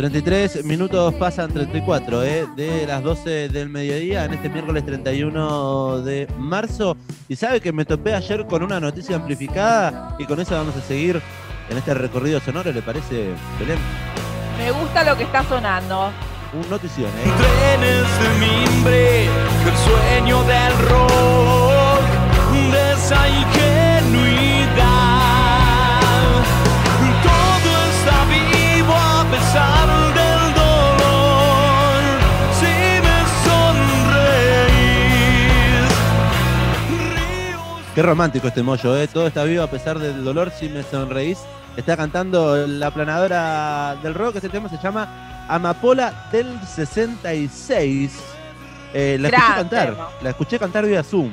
33 minutos pasan 34 ¿eh? de las 12 del mediodía en este miércoles 31 de marzo. Y sabe que me topé ayer con una noticia amplificada y con eso vamos a seguir en este recorrido sonoro, ¿le parece, Belén? Me gusta lo que está sonando. Un notición, ¿eh? Trenes de mimbre, el sueño del rock, Qué romántico este mollo, ¿eh? Todo está vivo a pesar del dolor si me sonreís. Está cantando la planadora del rock, este tema se llama Amapola del 66. Eh, la escuché cantar, tema. la escuché cantar vía Zoom.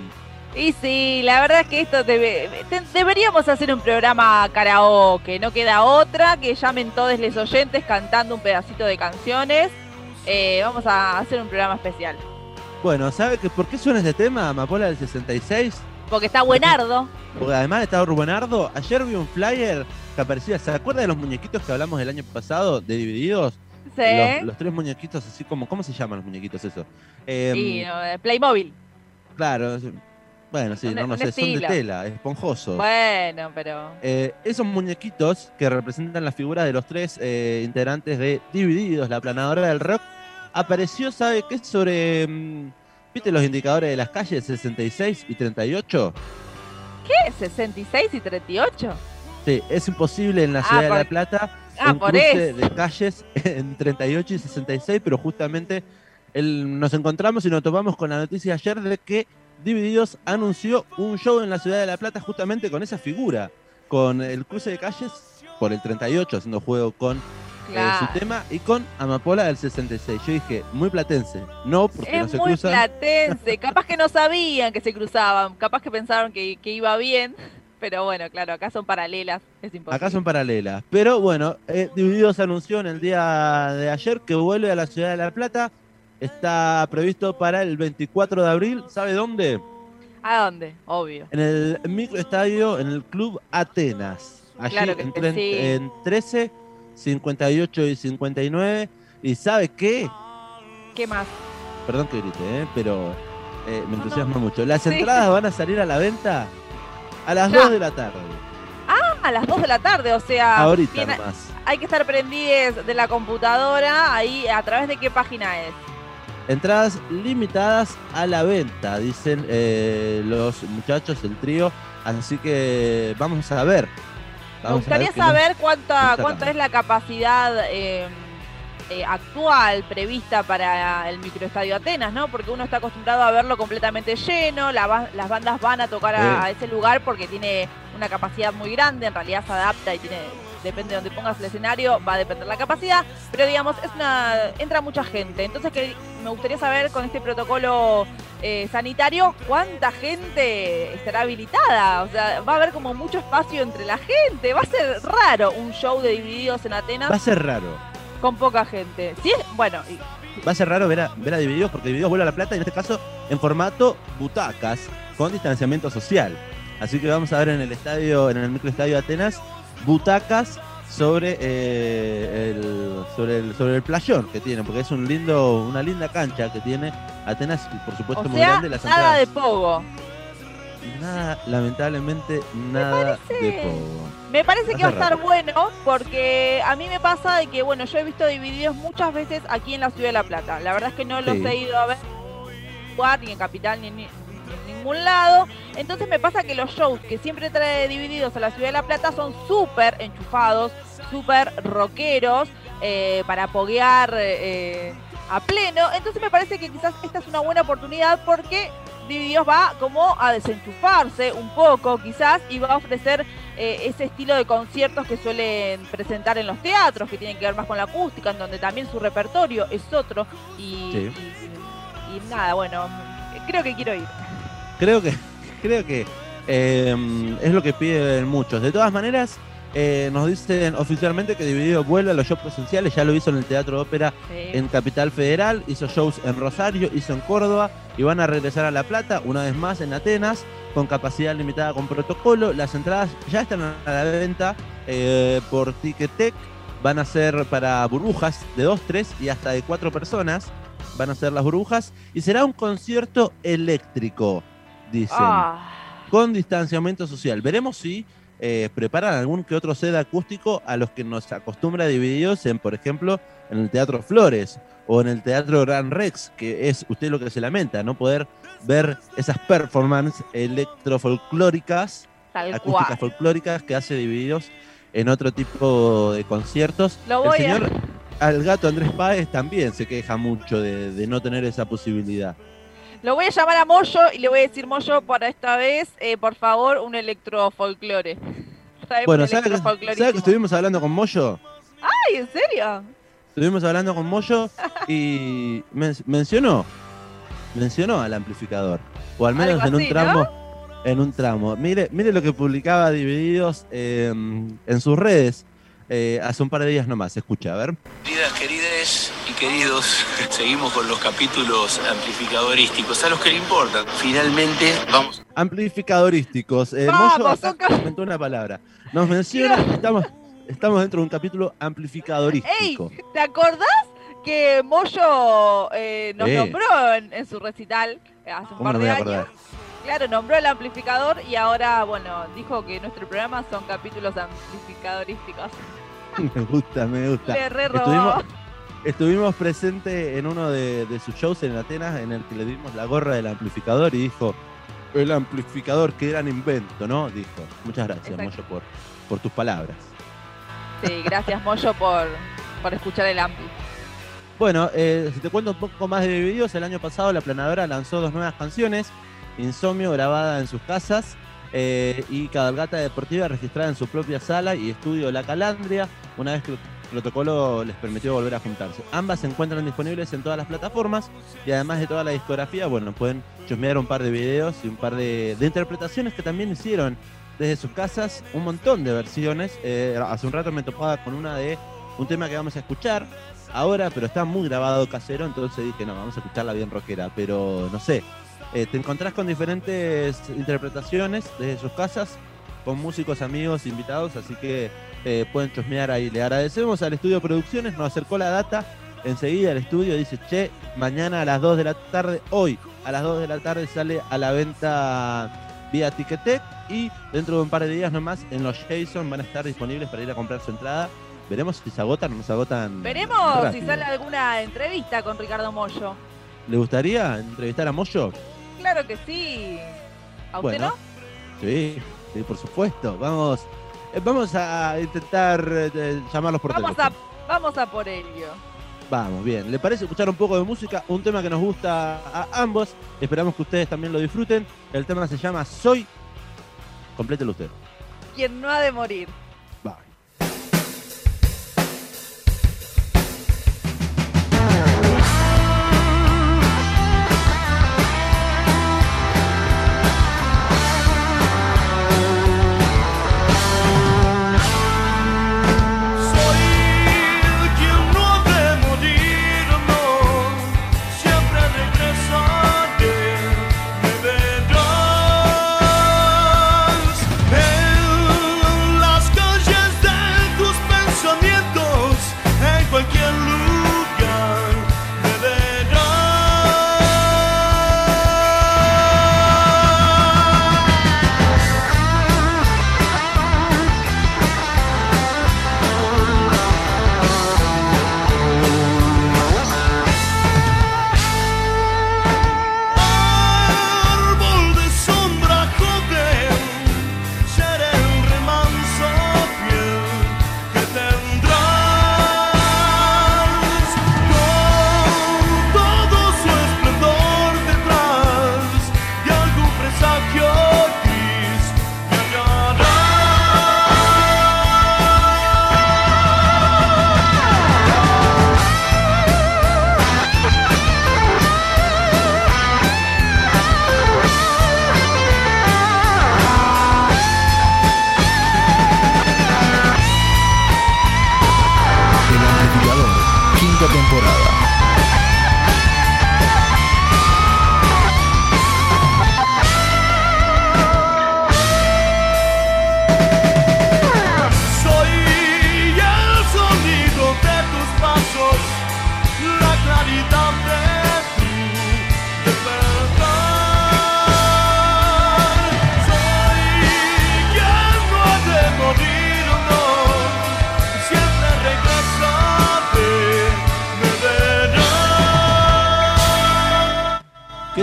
Y sí, la verdad es que esto debe- te- deberíamos hacer un programa karaoke, no queda otra, que llamen todos los oyentes cantando un pedacito de canciones. Eh, vamos a hacer un programa especial. Bueno, ¿sabe que por qué suena este tema, Amapola del 66? Porque está buenardo. Porque además estaba Rubenardo. Ayer vi un flyer que aparecía. ¿Se acuerda de los muñequitos que hablamos el año pasado, de divididos? Sí. Los, los tres muñequitos, así como. ¿Cómo se llaman los muñequitos eso? Em, eh, Playmobil. Claro. Bueno, sí, Un- no, no sé, son de tela, esponjosos. Bueno, pero. Eh, esos muñequitos que representan la figura de los tres eh, integrantes de Divididos, la planadora del rock, apareció, ¿sabe qué? Sobre. mm, ¿Viste los indicadores de las calles 66 y 38? ¿Qué? ¿66 y 38? Sí, es imposible en la Ah, ciudad de por- La Plata Ah, un por cruce eso. de calles en 38 y 66, pero justamente el- nos encontramos y nos topamos con la noticia ayer de que Divididos anunció un show en la ciudad de La Plata justamente con esa figura, con el cruce de calles por el 38, haciendo juego con eh, su tema y con Amapola del 66. Yo dije, muy platense, no, porque no se muy cruzan. platense. Capaz que no sabían que se cruzaban. Capaz que pensaron que, que iba bien. Pero bueno, claro, acá son paralelas. Es imposible. Acá son paralelas. Pero bueno, eh, Divididos anunció en el día de ayer que vuelve a la ciudad de La Plata. Está previsto para el 24 de abril. ¿Sabe dónde? ¿A dónde? Obvio. En el microestadio, en el Club Atenas. Allí Claro que en, tren- sí. en 13, 58 y 59. ¿Y sabe qué? ¿Qué más? Perdón que grite, ¿eh? pero eh, me No, entusiasma no. mucho. Las Sí. entradas van a salir a la venta a las Ya. 2 de la tarde. Ah, a las 2 de la tarde, o sea, Ahorita nomás. hay que estar prendidos de la computadora. Ahí, ¿a través de qué página es? Entradas limitadas a la venta, dicen eh, los muchachos, el trío. Así que vamos a ver. Me gustaría saber cuánta, cuánta es la capacidad eh, eh, actual prevista para el microestadio Atenas, ¿no? Porque uno está acostumbrado a verlo completamente lleno, la las bandas van a tocar a, a ese lugar porque tiene una capacidad muy grande, en realidad se adapta y tiene depende de donde pongas el escenario, va a depender la capacidad, pero digamos, es una entra mucha gente. Entonces que me gustaría saber con este protocolo eh, sanitario cuánta gente estará habilitada. O sea, va a haber como mucho espacio entre la gente. Va a ser raro un show de divididos en Atenas Va a ser raro. con poca gente. Sí, bueno, y- Va a ser raro ver a, ver a Divididos porque Divididos vuelve a La Plata y en este caso en formato butacas con distanciamiento social. Así que vamos a ver en el estadio, en el microestadio Atenas, butacas sobre, eh, el, sobre, el, sobre el playón que tiene, porque es un lindo, una linda cancha que tiene Atenas y por supuesto o muy sea, grande las nada de pogo. Nada, lamentablemente, nada de poco. Me parece que va a estar bueno porque a mí me pasa de que, bueno, yo he visto divididos muchas veces aquí en la ciudad de La Plata. La verdad es que no los Sí. he ido a ver jugar ni en Capital ni en, en ningún lado. Entonces me pasa que los shows que siempre trae divididos a la ciudad de La Plata son súper enchufados, súper rockeros, eh, para poguear eh, a pleno. Entonces me parece que quizás esta es una buena oportunidad porque Divididos va como a desenchufarse un poco quizás y va a ofrecer eh, ese estilo de conciertos que suelen presentar en los teatros, que tienen que ver más con la acústica, en donde también su repertorio es otro. Y, Sí. y- y nada, bueno, creo que quiero ir. Creo que, creo que eh, es lo que piden muchos. De todas maneras, eh, nos dicen oficialmente que Dividido vuelve a los shows presenciales. Ya lo hizo en el Teatro Ópera Sí. en Capital Federal, hizo shows en Rosario, hizo en Córdoba y van a regresar a La Plata una vez más en Atenas con capacidad limitada con protocolo. Las entradas ya están a la venta eh, por Ticketek van a ser para burbujas de dos, tres y hasta de cuatro personas. Van a ser las burbujas y será un concierto eléctrico, dicen, Ah, con distanciamiento social. Veremos si eh, preparan algún que otro set acústico a los que nos acostumbra divididos en, por ejemplo, en el Teatro Flores o en el Teatro Gran Rex, que es usted lo que se lamenta, no poder ver esas performances electrofolclóricas tal acústicas cual. folclóricas que hace divididos en otro tipo de conciertos. Lo El voy a- señor al gato Andrés Páez también se queja mucho de, de no tener esa posibilidad. Lo voy a llamar a Moyo y le voy a decir, Moyo, para esta vez, eh, por favor, un electrofolclore. Bueno, un ¿sabe que, sabe que estuvimos hablando con Moyo? Ay, ¿en serio? Estuvimos hablando con Moyo y men- mencionó, mencionó al amplificador. O al menos en un tramo. En un tramo. Mire, mire lo que publicaba Divididos eh, en sus redes eh, hace un par de días nomás. Escucha, a ver. Queridas, querides queridos, seguimos con los capítulos amplificadorísticos, a los que le importan. Finalmente, vamos amplificadorísticos. Eh, Vamos, Moyo comentó una palabra. Nos menciona, estamos, estamos dentro de un capítulo amplificadorístico. Ey, ¿te acordás que Moyo eh, nos nombró en, en su recital eh, hace un ¿Cómo par de años? Claro, nombró el amplificador y ahora, bueno, dijo que nuestro programa son capítulos amplificadorísticos. Me gusta, me gusta. Le re robó. Estuvimos, estuvimos presentes en uno de, de sus shows en Atenas en el que le dimos la gorra del amplificador y dijo, el amplificador, qué gran invento, ¿no? Dijo. Muchas gracias, Exacto. Moyo, por, por tus palabras. Sí, gracias Moyo por, por escuchar el ampli. Bueno, eh, si te cuento un poco más de videos, el año pasado la planadora lanzó dos nuevas canciones, Insomnio grabada en sus casas eh, y Cabalgata Deportiva registrada en su propia sala y estudio La Calandria, una vez que protocolo les permitió volver a juntarse. Ambas se encuentran disponibles en todas las plataformas y además de toda la discografía, bueno, pueden chusmear un par de videos y un par de, interpretaciones que también hicieron desde sus casas, un montón de versiones. Eh, hace un rato me topaba con una de un tema que vamos a escuchar, ahora, pero está muy grabado casero, entonces dije, no, vamos a escucharla bien rockera, pero no sé. eh, te encontrás con diferentes interpretaciones desde sus casas, con músicos, amigos, invitados, así que eh, pueden chusmear ahí. Le agradecemos al estudio Producciones, nos acercó la data enseguida al estudio, dice, che, mañana a las 2 de la tarde, hoy a las 2 de la tarde sale a la venta vía Ticketek y dentro de un par de días nomás en los Jason van a estar disponibles para ir a comprar su entrada. Veremos si se agotan o no se agotan. Veremos si sale alguna entrevista con Ricardo Moyo. ¿Le gustaría entrevistar a Moyo? Claro que sí. ¿A usted Bueno, Sí, sí, por supuesto. Vamos, vamos a intentar eh, llamarlos por? Vamos a, teléfono. vamos a por ello. Vamos, bien. ¿Le parece escuchar un poco de música? Un tema que nos gusta a ambos. Esperamos que ustedes también lo disfruten. El tema se llama Soy. Complételo usted. Quien no ha de morir.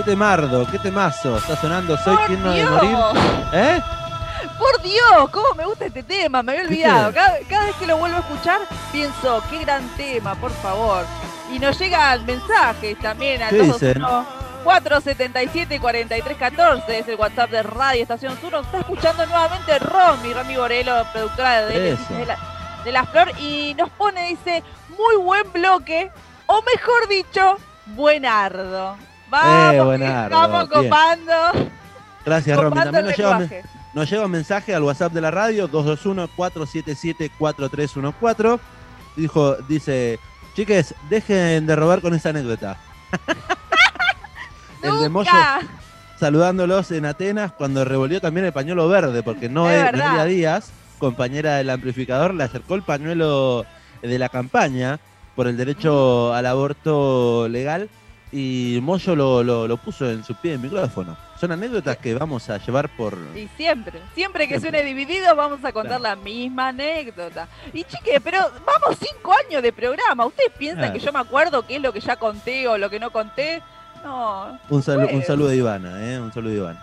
Temardo, qué temazo. Está sonando Soy quien no de Dios. morir. ¿Eh? Por Dios, cómo me gusta este tema, me había olvidado. Cada, cada vez que lo vuelvo a escuchar, pienso, qué gran tema, por favor. Y nos llegan mensajes también al ¿Qué dicen? 477 4314 es el WhatsApp de Radio Estación Sur. Nos está escuchando nuevamente Romy, Romy Borelo, productora de, de, la, de La Flor, y nos pone, dice, muy buen bloque, o mejor dicho, buenardo. Vamos, Eh, estamos bien. copando, Gracias, Romy. También nos lleva, lenguaje. nos lleva un mensaje al WhatsApp de la radio, 221-477-4314. Dijo, dice, chiques, dejen de robar con esa anécdota. el de Moyo saludándolos en Atenas cuando revolvió también el pañuelo verde, porque no. Noelia Díaz, compañera del amplificador, le acercó el pañuelo de la campaña por el derecho al aborto legal y Moyo lo, lo- lo puso en su pie de micrófono. Son anécdotas que vamos a llevar por... Y siempre, siempre que Siempre. suene dividido vamos a contar Claro. la misma anécdota. Y chique, pero vamos cinco años de programa. ¿Ustedes piensan Claro. que yo me acuerdo qué es lo que ya conté o lo que no conté? No. Un, salu- un saludo de Ivana, ¿eh? Un saludo de Ivana.